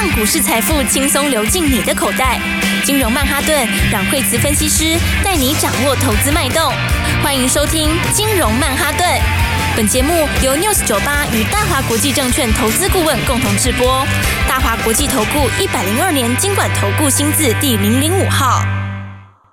让股市财富轻松流进你的口袋。金融曼哈顿，让惠慈分析师带你掌握投资脉动。欢迎收听金融曼哈顿。本节目由 News 九八与大华国际证券投资顾问共同制播。大华国际投顾一百零二年金管投顾新字第零零五号。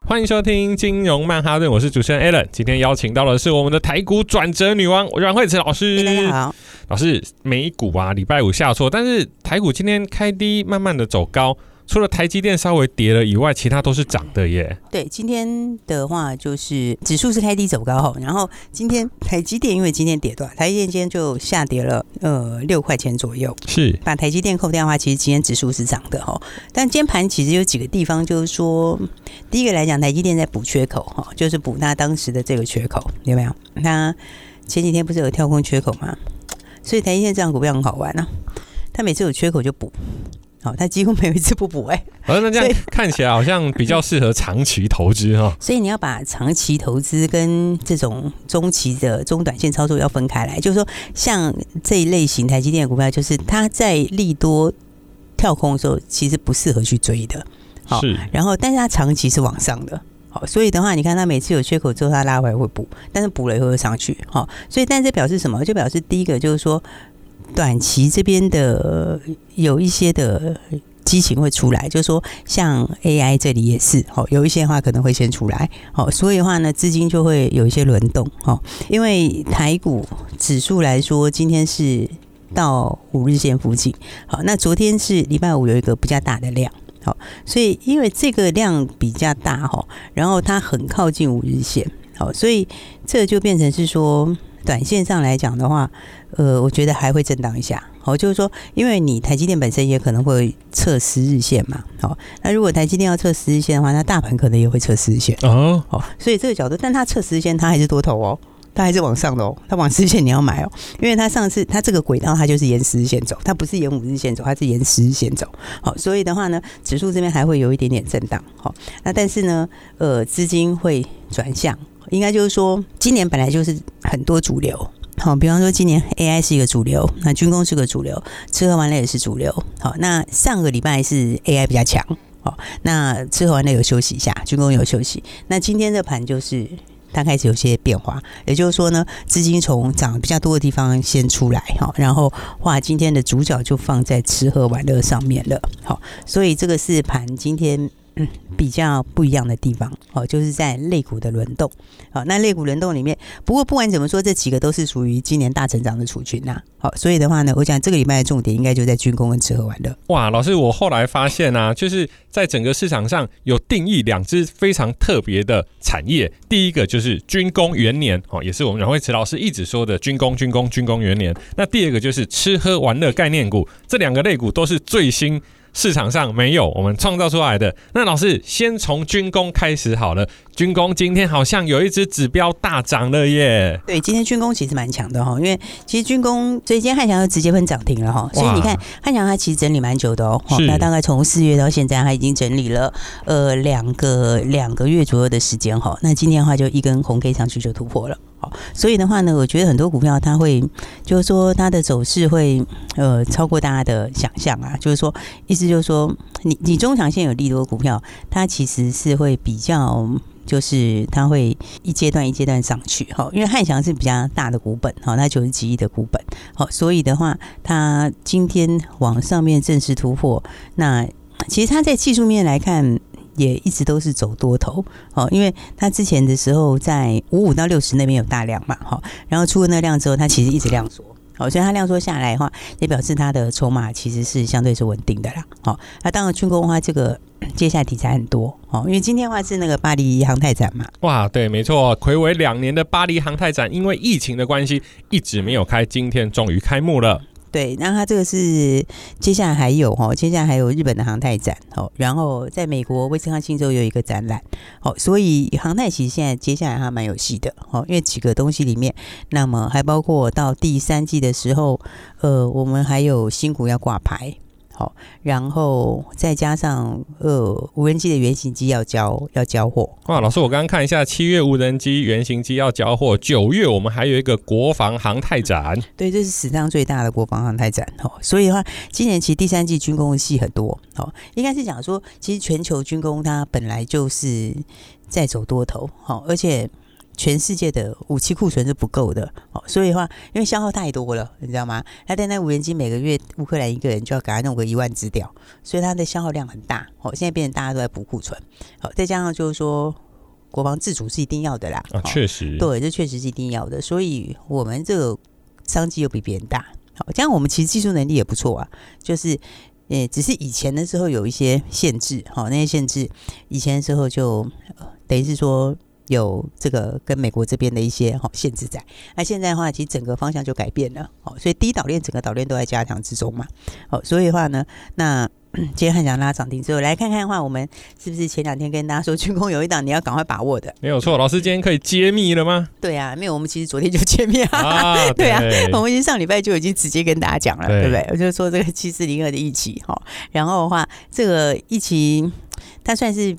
欢迎收听金融曼哈顿，我是主持人 Allen。今天邀请到的是我们的台股转折女王阮慧慈老师。大家好，老师，美股啊，礼拜五下挫，但是台股今天开低，慢慢的走高。除了台积电稍微跌了以外，其他都是涨的耶。对，今天的话就是指数是开低走高哈，然后今天台积电因为今天跌断，台积电今天就下跌了呃六块钱左右。是把台积电扣掉的话，其实今天指数是涨的哈。但今天盘其实有几个地方，就是说第一个来讲，台积电在补缺口哈，就是补它当时的这个缺口，有没有？那前几天不是有跳空缺口吗？所以台积电这样股票很好玩啊，它每次有缺口就补。好，它几乎没有一次不补哎、欸。而那这样看起来好像比较适合长期投资哈。所以你要把长期投资跟这种中期的中短线操作要分开来。就是说，像这一类型台积电的股票，就是它在利多跳空的时候，其实不适合去追的。好，然后但是它长期是往上的。好，所以的话，你看它每次有缺口之后，它拉回来会补，但是补了以后又上去。好，所以但这表示什么？就表示第一个就是说。短期这边的有一些的激情会出来，就是说像 AI 这里也是，好，有一些的话可能会先出来，好，所以的话呢，资金就会有一些轮动，哦，因为台股指数来说，今天是到五日线附近，好，那昨天是礼拜五有一个比较大的量，好，所以因为这个量比较大，哈，然后它很靠近五日线，好，所以这就变成是说。短线上来讲的话，呃，我觉得还会震荡一下。好，就是说，因为你台积电本身也可能会测十日线嘛。好，那如果台积电要测十日线的话，那大盘可能也会测十日线。哦，好，所以这个角度，但它测十日线，它还是多头哦，它还是往上的哦，它往十日线你要买哦，因为它上次它这个轨道它就是沿十日线走，它不是沿五日线走，它是沿十日线走。好，所以的话呢，指数这边还会有一点点震荡。好，那但是呢，呃，资金会转向。应该就是说，今年本来就是很多主流，好，比方说今年 AI 是一个主流，那军工是个主流，吃喝玩乐也是主流，好，那上个礼拜是 AI 比较强，好，那吃喝玩乐有休息一下，军工有休息，那今天的盘就是它开始有些变化，也就是说呢，资金从涨比较多的地方先出来，哈，然后话，今天的主角就放在吃喝玩乐上面了，好，所以这个是盘今天。比较不一样的地方哦，就是在肋骨的轮动。好，那肋骨轮动里面，不过不管怎么说，这几个都是属于今年大成长的储群呐。好，所以的话呢，我想这个礼拜的重点应该就在军工跟吃喝玩乐。哇，老师，我后来发现啊，就是在整个市场上有定义两支非常特别的产业，第一个就是军工元年哦，也是我们阮慧慈老师一直说的军工、军工、军工元年。那第二个就是吃喝玩乐概念股，这两个类股都是最新。市场上没有我们创造出来的。那老师先从军工开始好了。军工今天好像有一只指标大涨了耶。对，今天军工其实蛮强的哈，因为其实军工所以今天汉翔就直接喷涨停了哈。所以你看汉翔它其实整理蛮久的哦。那大概从四月到现在，它已经整理了呃两个两个月左右的时间哈。那今天的话就一根红 K 上去就突破了。好所以的话呢，我觉得很多股票它会，就是说它的走势会呃超过大家的想象啊。就是说，意思就是说，你你中长线有利多股票，它其实是会比较，就是它会一阶段一阶段上去。哈，因为汉翔是比较大的股本，哈，它九十几亿的股本，好，所以的话，它今天往上面正式突破，那其实它在技术面来看。也一直都是走多头，哦，因为它之前的时候在五五到六十那边有大量嘛，好，然后出了那量之后，它其实一直量缩，好，所以它量缩下来的话，也表示它的筹码其实是相对是稳定的啦，好，那当然军工的话，这个 接下来题材很多，哦，因为今天的话是那个巴黎航太展嘛，哇，对，没错，睽违两年的巴黎航太展，因为疫情的关系一直没有开，今天终于开幕了。对，那它这个是接下来还有哈，接下来还有日本的航太展哦，然后在美国威斯康星州有一个展览，哦，所以航太其实现在接下来还蛮有戏的哦，因为几个东西里面，那么还包括到第三季的时候，呃，我们还有新股要挂牌，好，然后再加上呃无人机的原型机要交要交货。哇，老师，我刚刚看一下，七月无人机原型机要交货，九月我们还有一个国防航太展。对，这是史上最大的国防航太展。哦，所以的话，今年其实第三季军工的戏很多。哦，应该是讲说，其实全球军工它本来就是在走多头。好，而且。全世界的武器库存是不够的，哦，所以的话，因为消耗太多了，你知道吗？他单单无人机每个月乌克兰一个人就要给他弄个一万只掉，所以它的消耗量很大。哦，现在变成大家都在补库存，好，再加上就是说国防自主是一定要的啦，啊，确实，对，这确实是一定要的，所以我们这个商机又比别人大，好，这样我们其实技术能力也不错啊，就是，呃，只是以前的时候有一些限制，好，那些限制以前的时候就等于是说。有这个跟美国这边的一些哈限制在，那现在的话，其实整个方向就改变了，哦，所以第一岛链整个岛链都在加强之中嘛，哦，所以的话呢，那 今天很想拉涨停之后，来看看的话，我们是不是前两天跟大家说军工有一档你要赶快把握的？没有错，老师今天可以揭秘了吗？对啊，没有，我们其实昨天就揭秘了，啊 对，对啊，我们已经上礼拜就已经直接跟大家讲了，对，对不对？我就说这个七四零二的一期哈，然后的话，这个一期它算是。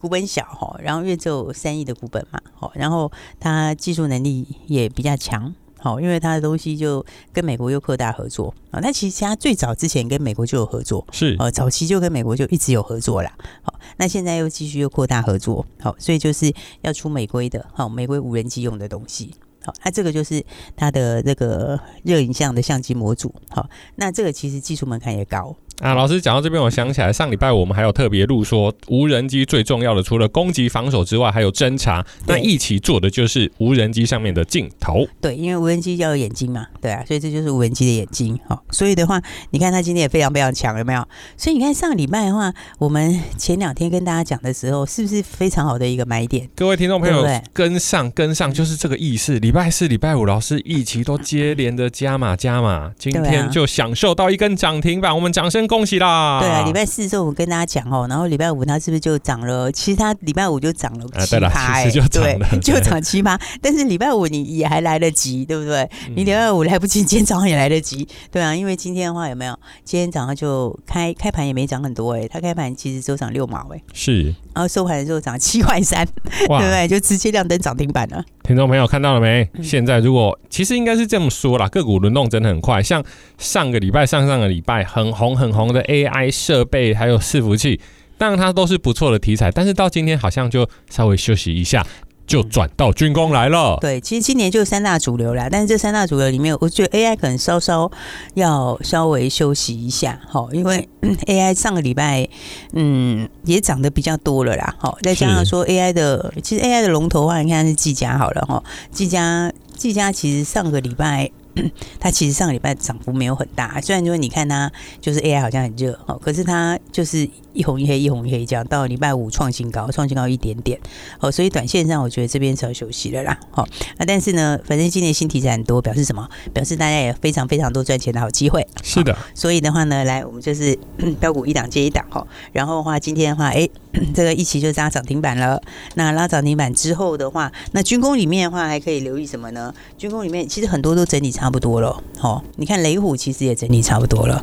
股本小哈，然后因为只有三亿的股本嘛，好，然后它技术能力也比较强，好，因为它的东西就跟美国又扩大合作啊。那其实它最早之前跟美国就有合作，是呃，早期就跟美国就一直有合作啦。好，那现在又继续又扩大合作，好，所以就是要出美规的，好，美规无人机用的东西，好，那这个就是它的这个热影像的相机模组，好，那这个其实技术门槛也高。啊，老师讲到这边，我想起来上礼拜我们还有特别录说，无人机最重要的除了攻击防守之外，还有侦查。那一起做的就是无人机上面的镜头。对，因为无人机要有眼睛嘛，对啊，所以这就是无人机的眼睛。好，所以的话，你看它今天也非常非常强，有没有？所以你看上礼拜的话，我们前两天跟大家讲的时候，是不是非常好的一个买点？各位听众朋友，跟上跟上就是这个意思。礼拜四、礼拜五，老师一起都接连的加码加码，今天就享受到一根涨停板，我们掌声恭喜啦！对啊，礼拜四的时候我跟大家讲哦，然后礼拜五它是不是就涨了？其实它礼拜五就涨了七趴，欸，对，就涨七八。但是礼拜五你也还来得及，对不对？嗯、你礼拜五来不及，今天早上也来得及，对啊。因为今天的话有没有？今天早上就开开盘也没涨很多哎，欸，它开盘其实只有涨六毛哎，欸，是。然后收盘的时候涨七块三，对不对？就直接亮灯涨停板了。听众朋友看到了没？现在如果其实应该是这么说啦，个股轮动真的很快。像上个礼拜、上上个礼拜很红很红的 AI 设备还有伺服器，当然它都是不错的题材，但是到今天好像就稍微休息一下。就转到军工来了。对，其实今年就三大主流啦，但是这三大主流里面，我觉得 AI 可能稍稍要稍微休息一下，好，因为 AI 上个礼拜嗯也涨得比较多了啦，好，再加上说 AI 的，其实 AI 的龙头的话，你看是技嘉好了哈，技嘉技嘉其实上个礼拜。它其实上个礼拜涨幅没有很大，虽然说你看它就是 AI 好像很热哦，可是它就是一红一黑一红一黑这样，到礼拜五创新高，创新高一点点哦，所以短线上我觉得这边是要休息了啦。好，那但是呢，反正今年新题材很多，表示什么？表示大家也非常非常多赚钱的好机会。是的，所以的话呢，来我们就是 标股一档接一档哈，然后的话今天的话，哎，这个一期就拉涨停板了。那拉涨停板之后的话，那军工里面的话还可以留意什么呢？军工里面其实很多都整理差差不多了，哦，你看雷虎其实也整理差不多了。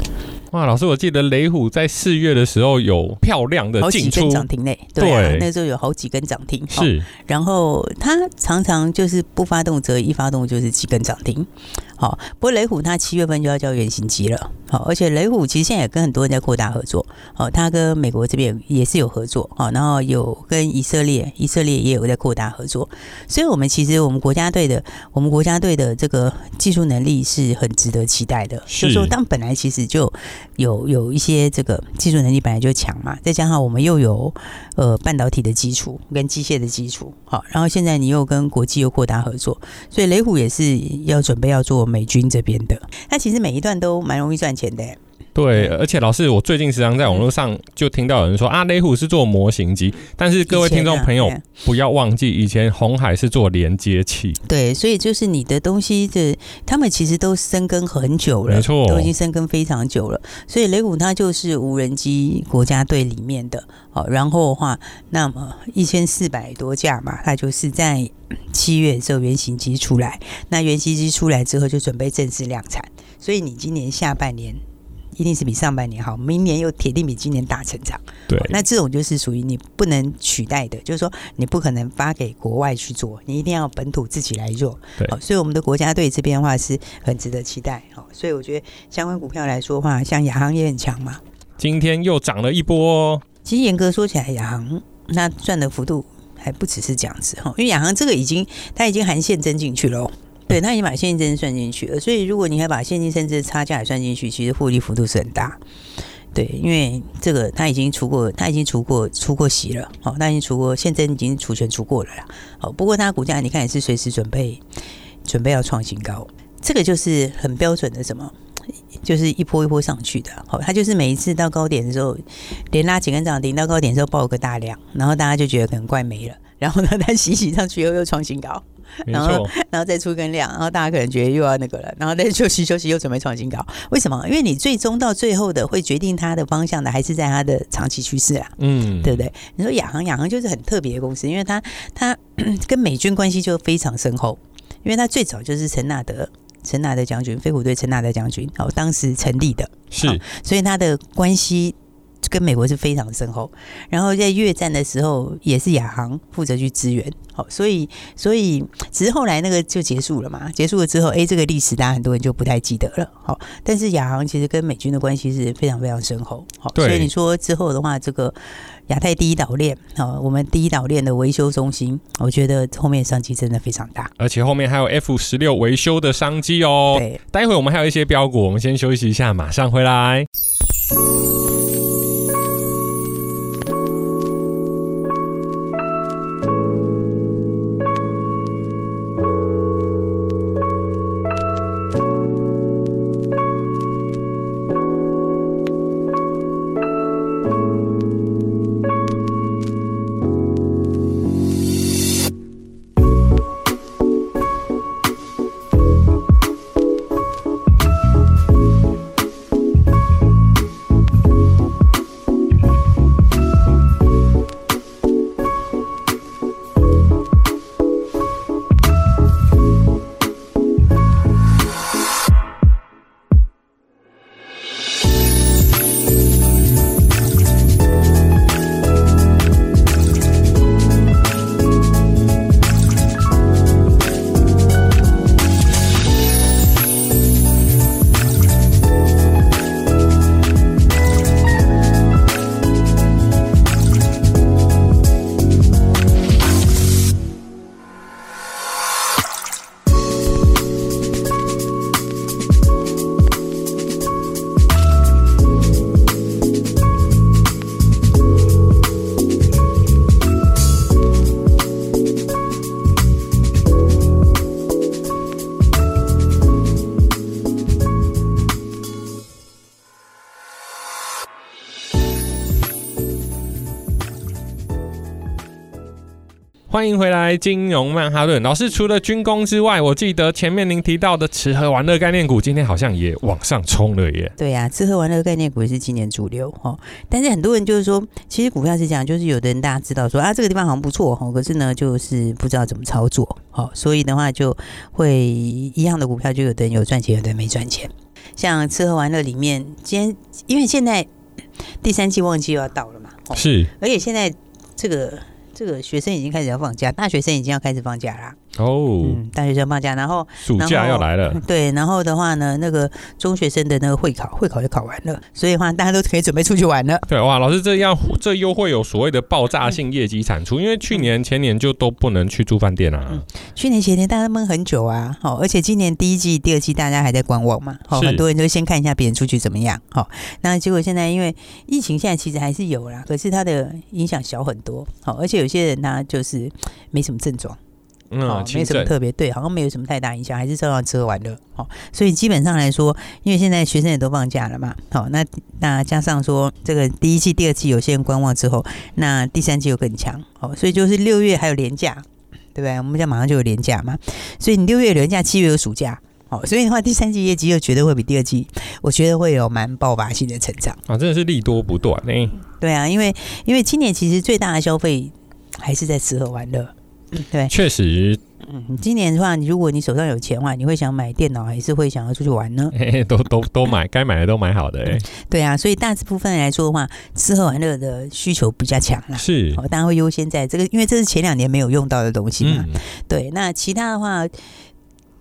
哇，老师，我记得雷虎在四月的时候有漂亮的进出涨停嘞，对、啊，那时候有好几根涨停，是、哦。然后它常常就是不发动则一发动就是几根涨停。好，不过雷虎它七月份就要交原型机了。好，而且雷虎其实现在也跟很多人在扩大合作。好，它跟美国这边也是有合作。好，然后有跟以色列，以色列也有在扩大合作。所以，我们其实我们国家队的，我们国家队的这个技术能力是很值得期待的。就是说，当本来其实就有有一些这个技术能力本来就强嘛，再加上我们又有呃半导体的基础跟机械的基础。好，然后现在你又跟国际又扩大合作，所以雷虎也是要准备要做。美军这边的，那其实每一段都蛮容易赚钱的。对，而且老师，我最近时常在网络上就听到有人说啊，雷虎是做模型机，但是各位听众朋友不要忘记，以前红海是做连接器。对，所以就是你的东西的，他们其实都深耕很久了，没错，都已经深耕非常久了。所以雷虎它就是无人机国家队里面的，好，然后的话，那么一千四百多架嘛，它就是在。七月之后原型机出来，那原型机出来之后就准备正式量产，所以你今年下半年一定是比上半年好，明年又铁定比今年大成长。对，那这种就是属于你不能取代的，就是说你不可能发给国外去做，你一定要本土自己来做。对，所以我们的国家队这边的话是很值得期待。好，所以我觉得相关股票来说的话，像亚航也很强嘛。今天又涨了一波哦。其实严格说起来，亚航那赚的幅度还不只是这样子哈，因为亚航这个已经它已经含现增进去了。对，他已经把现金算进去了，所以如果你还把现金甚至差价也算进去，其实获利幅度是很大。对，因为这个他已经除过，他已经除过出过息了，好，他已经除过现增已经除权除过了啦。好，不过他股价你看也是随时准备准备要创新高，这个就是很标准的什么，就是一波一波上去的。好，他就是每一次到高点的时候连拉几根涨停，到高点的时候爆个大量，然后大家就觉得可能怪没了，然后呢，他 洗洗上去又又创新高。然后，然后再出根量，然后大家可能觉得又要那个了，然后再休息休息，又准备创新高。为什么？因为你最终到最后的会决定它的方向的，还是在它的长期趋势啊，嗯，对不对？你说亚航，亚航就是很特别的公司，因为它它 跟美军关系就非常深厚，因为它最早就是陈纳德陈纳德将军飞虎队陈纳德将军哦，当时成立的，是，所以他的关系。跟美国是非常深厚，然后在越战的时候也是亚航负责去支援，好，所以所以只是后来那个就结束了嘛，结束了之后，哎，这个历史大家很多人就不太记得了，好，但是亚航其实跟美军的关系是非常非常深厚，好，所以你说之后的话，这个亚太第一岛链，好，我们第一岛链的维修中心，我觉得后面商机真的非常大，而且后面还有 F 十六维修的商机哦，对，待会我们还有一些标股，我们先休息一下，马上回来。欢迎回来，金融曼哈顿老师。除了军工之外，我记得前面您提到的吃喝玩乐概念股，今天好像也往上冲了耶。对呀、啊，吃喝玩乐概念股也是今年主流哈。但是很多人就是说，其实股票是这样，就是有的人大家知道说啊，这个地方好像不错哈，可是呢，就是不知道怎么操作。好，所以的话就会一样的股票，就有的人有赚钱，有的人没赚钱。像吃喝玩乐里面，今天因为现在第三季旺季又要到了嘛，是，而且现在这个。这个学生已经开始要放假，大学生已经要开始放假啦。哦，嗯，大学生放假，然后暑假要来了。对，然后的话呢，那个中学生的那个会考，会考就考完了，所以的话大家都可以准备出去玩了。对，哇，老师这样这又会有所谓的爆炸性业绩产出，因为去年前年就都不能去住饭店啊。嗯，去年前年大家闷很久啊，好，而且今年第一季、第二季大家还在观望嘛，好，很多人就先看一下别人出去怎么样，好，那结果现在因为疫情现在其实还是有啦，可是它的影响小很多，好，而且有些人他就是没什么症状。嗯、哦，没什么特别，对，好像没有什么太大影响，还是照样吃喝玩乐。好、哦，所以基本上来说，因为现在学生也都放假了嘛，好、哦，那那加上说这个第一季、第二季有些人观望之后，那第三季又更强，好、哦，所以就是六月还有年假，对不对？我们家马上就有年假嘛，所以你六月有连假，七月有暑假，好、哦，所以的话，第三季业绩又绝对会比第二季，我觉得会有蛮爆发性的成长啊，真的是利多不断呢。对啊，因为因为今年其实最大的消费还是在吃喝玩乐。对，确实。嗯，今年的话，如果你手上有钱的话，你会想买电脑，还是会想要出去玩呢？嘿嘿都都都买，该买的都买好的。对啊，所以大致部分来说的话，吃喝玩乐的需求比较强啦。是，哦，大家会优先在这个，因为这是前两年没有用到的东西嘛。嗯、对，那其他的话，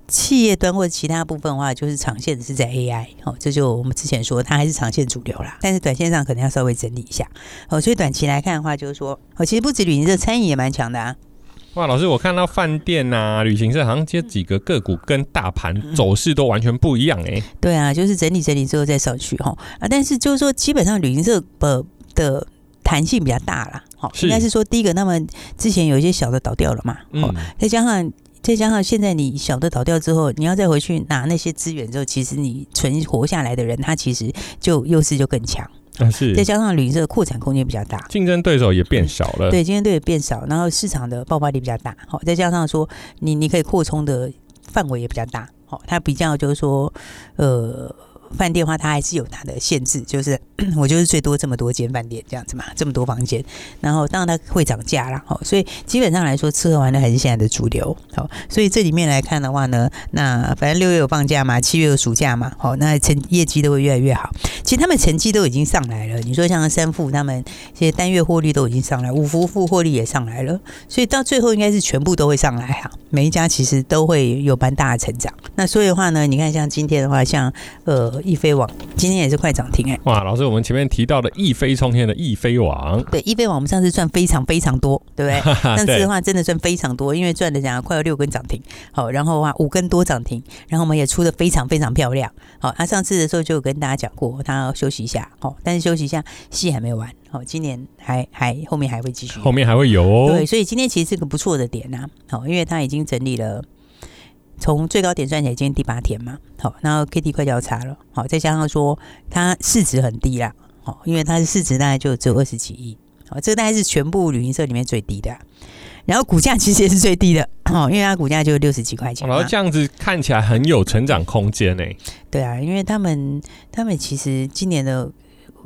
企业端或者其他部分的话，就是长线的是在 AI。哦，这就我们之前说，它还是长线主流啦。但是短线上可能要稍微整理一下。哦，所以短期来看的话，就是说，哦，其实不止旅行社，餐饮也蛮强的啊。哇，老师，我看到饭店呐、啊、旅行社好像这几个个股跟大盘走势都完全不一样哎、欸。对啊，就是整理整理之后再上去哈啊，但是就是说，基本上旅行社的的弹性比较大啦。好，应该是说第一个，那么之前有一些小的倒掉了嘛，嗯，再加上再加上现在你小的倒掉之后，你要再回去拿那些资源之后，其实你存活下来的人，他其实就优势就更强。啊、是，再加上旅行社扩产空间比较大，竞争对手也变少了。对，竞争对手变少，然后市场的爆发力比较大。好，再加上说你你可以扩充的范围也比较大。好，它比较就是说，呃。饭店的话，它还是有它的限制，就是 我就是最多这么多间饭店这样子嘛，这么多房间，然后当然它会涨价啦，好，所以基本上来说，吃喝玩乐还是现在的主流，好，所以这里面来看的话呢，那反正六月有放假嘛，七月有暑假嘛，好，那成业绩都会越来越好。其实他们成绩都已经上来了，你说像三富他们这些单月获利都已经上来，五福富获利也上来了，所以到最后应该是全部都会上来哈，每一家其实都会有蛮大的成长。那所以的话呢，你看像今天的话，像呃。易飞网今天也是快涨停哎！哇，老师，我们前面提到的一飞冲天的易飞网，对，易飞网我们上次赚非常非常多，对不对？上次的话真的赚非常多，因为赚的讲快要六根涨停，好，然后的话五根多涨停，然后我们也出的非常非常漂亮，好，他上次的时候就有跟大家讲过，他要休息一下，好，但是休息一下戏还没完，好，今年还还后面还会继续，后面还会有哦，对，所以今天其实是个不错的点呐，好，因为他已经整理了。从最高点算起来，今天第八天嘛，好，然后 K D 快交叉了，好，再加上说它市值很低啦，好，因为它的市值大概就只有二十几亿，好，这个大概是全部旅行社里面最低的，然后股价其实也是最低的，哦，因为它股价就六十几块钱，然后这样子看起来很有成长空间呢。对啊，因为他们他们其实今年的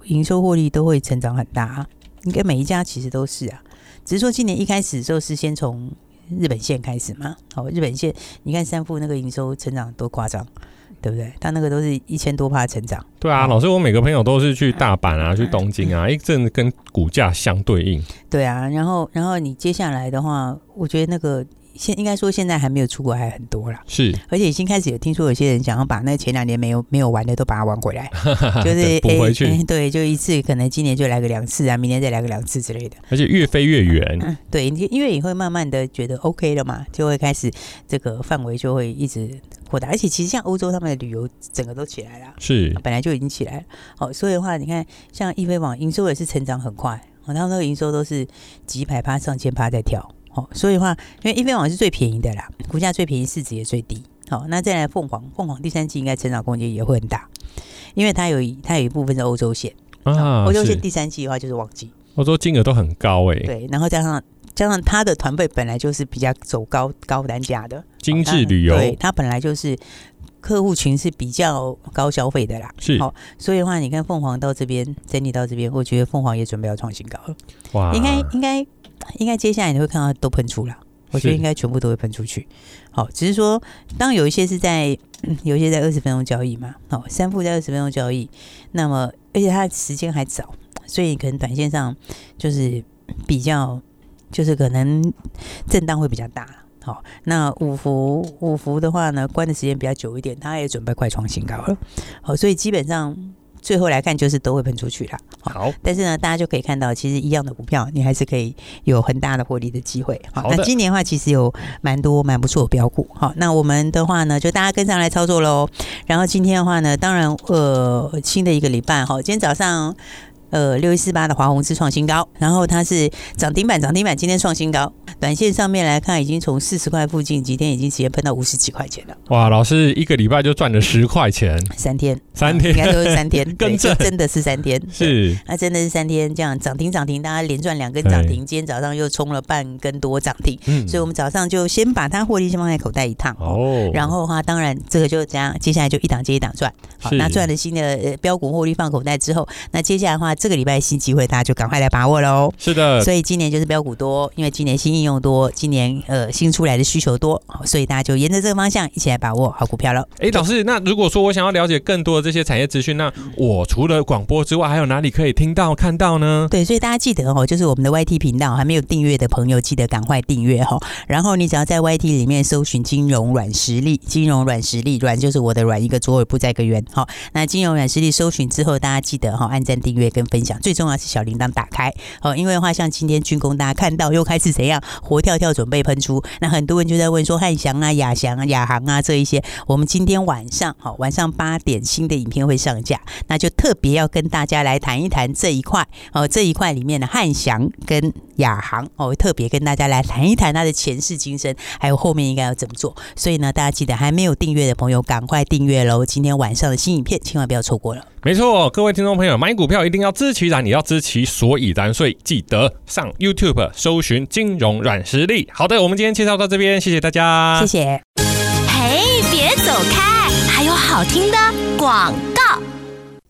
营收获利都会成长很大，应该每一家其实都是啊，只是说今年一开始就是先从。日本线开始嘛，好，日本线，你看三富那个营收成长多夸张，对不对？他那个都是一千多趴成长。对啊，老师，我每个朋友都是去大阪啊，去东京啊，一阵跟股价相对应。对啊，然后，然后你接下来的话，我觉得那个。现应该说现在还没有出国还很多啦，是，而且已经开始有听说有些人想要把那前两年没有没有玩的都把它玩回来，就是补回去，对，就一次可能今年就来个两次啊，明年再来个两次之类的，而且越飞越远，嗯，对，因为你会慢慢的觉得 OK 了嘛，就会开始这个范围就会一直扩大，而且其实像欧洲他们的旅游整个都起来了，是，本来就已经起来了，哦，所以的话你看像易飞网营收也是成长很快，他们那个营收都是几百趴上千趴在跳。哦，所以的话，因为一飞网是最便宜的啦，股价最便宜，市值也最低。好，那再来凤凰，凤凰第三季应该成长空间也会很大，因为它有它有一部分是欧洲线啊，欧洲线第三季的话就是旺季，欧洲金额都很高哎、欸。对，然后加上加上它的团队本来就是比较走高高单价的精致旅游，对，它本来就是客户群是比较高消费的啦。是，好，所以的话，你看凤凰到这边整理到这边，我觉得凤凰也准备要创新高了。哇，应该应该。应该接下来你会看到都喷出了，我觉得应该全部都会喷出去。好，只是说，当有一些是在，有一些在二十分钟交易嘛。好，三副在二十分钟交易，那么而且它的时间还早，所以可能短线上就是比较，就是可能震荡会比较大。好，那五福五福的话呢，关的时间比较久一点，它也准备快创新高了。好，所以基本上。最后来看，就是都会喷出去了。好，但是呢，大家就可以看到，其实一样的股票，你还是可以有很大的获利的机会。好，那今年的话，其实有蛮多蛮不错的标股。好，那我们的话呢，就大家跟上来操作喽。然后今天的话呢，当然呃，新的一个礼拜，哈，今天早上呃六一四八的华宏是创新高，然后它是涨停板，涨停板今天创新高。短线上面来看，已经从四十块附近，几天已经直接喷到五十几块钱了。哇，老师一个礼拜就赚了十块钱，三天，三天，应该都是三天，跟着真的是三天，是，那真的是三天，这样涨停涨停，大家连赚两根涨停，今天早上又冲了半根多涨停，嗯，所以我们早上就先把它获利先放在口袋一趟哦，然后的话，当然这个就这样，接下来就一档接一档赚，好，那赚了新的标股获利放口袋之后，那接下来的话，这个礼拜新机会，大家就赶快来把握喽。是的，所以今年就是标股多，因为今年新应用多，今年呃新出来的需求多，所以大家就沿着这个方向一起来把握好股票喽。哎，老师，那如果说我想要了解更多的这些产业资讯，那我除了广播之外，还有哪里可以听到看到呢？对，所以大家记得哦，就是我们的 YT 频道还没有订阅的朋友，记得赶快订阅哈。然后你只要在 YT 里面搜寻“金融软实力”，金融软实力，软就是我的软，一个左耳不在一个圆。好，那金融软实力搜寻之后，大家记得哈，按赞、订阅跟分享，最重要是小铃铛打开。好，因为的话，像今天军工，大家看到又开始怎样活跳跳，准备喷出。那很多人就在问说，汉翔啊、亚翔啊、亚航啊这一些，我们今天晚上好，晚上八点新的影片会上架，那就特别要跟大家来谈一谈这一块。哦，这一块里面的汉翔跟亚航，哦，特别跟大家来谈一谈它的前世今生，还有后面应该要怎么做。所以呢，大家记得还没有订阅的朋友，赶快订阅喽！今天晚上的新影片，千万不要错过了。没错，各位听众朋友，买股票一定要知其然，也要知其所以然，所以记得上 YouTube 搜寻金融软实力。好的，我们今天介绍到这边，谢谢大家，谢谢。嘿，别走开，还有好听的广。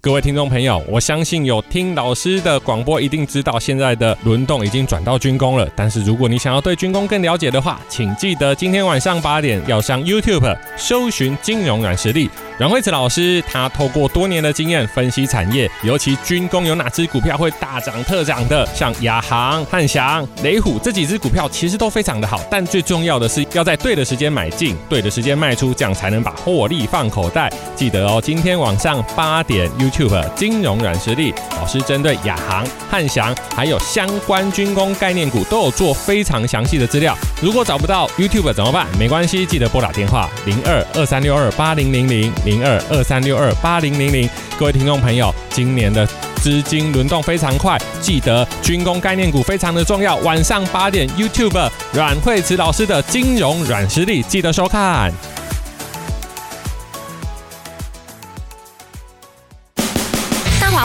各位听众朋友，我相信有听老师的广播，一定知道现在的轮动已经转到军工了。但是如果你想要对军工更了解的话，请记得今天晚上八点要上 YouTube 搜寻金融软实力。阮慧慈老师他透过多年的经验分析产业，尤其军工有哪只股票会大涨特涨的，像亚航、汉翔、雷虎这几只股票其实都非常的好。但最重要的是要在对的时间买进，对的时间卖出，这样才能把获利放口袋。记得哦，今天晚上八点 YouTube 金融软实力老师针对亚航、汉翔还有相关军工概念股都有做非常详细的资料。如果找不到 YouTube 怎么办？没关系，记得拨打电话零二二三六二八零零零。零二二三六二八零零零，各位听众朋友，今年的资金轮动非常快，记得军工概念股非常的重要。晚上八点，YouTube 阮慧慈老师的金融软实力，记得收看。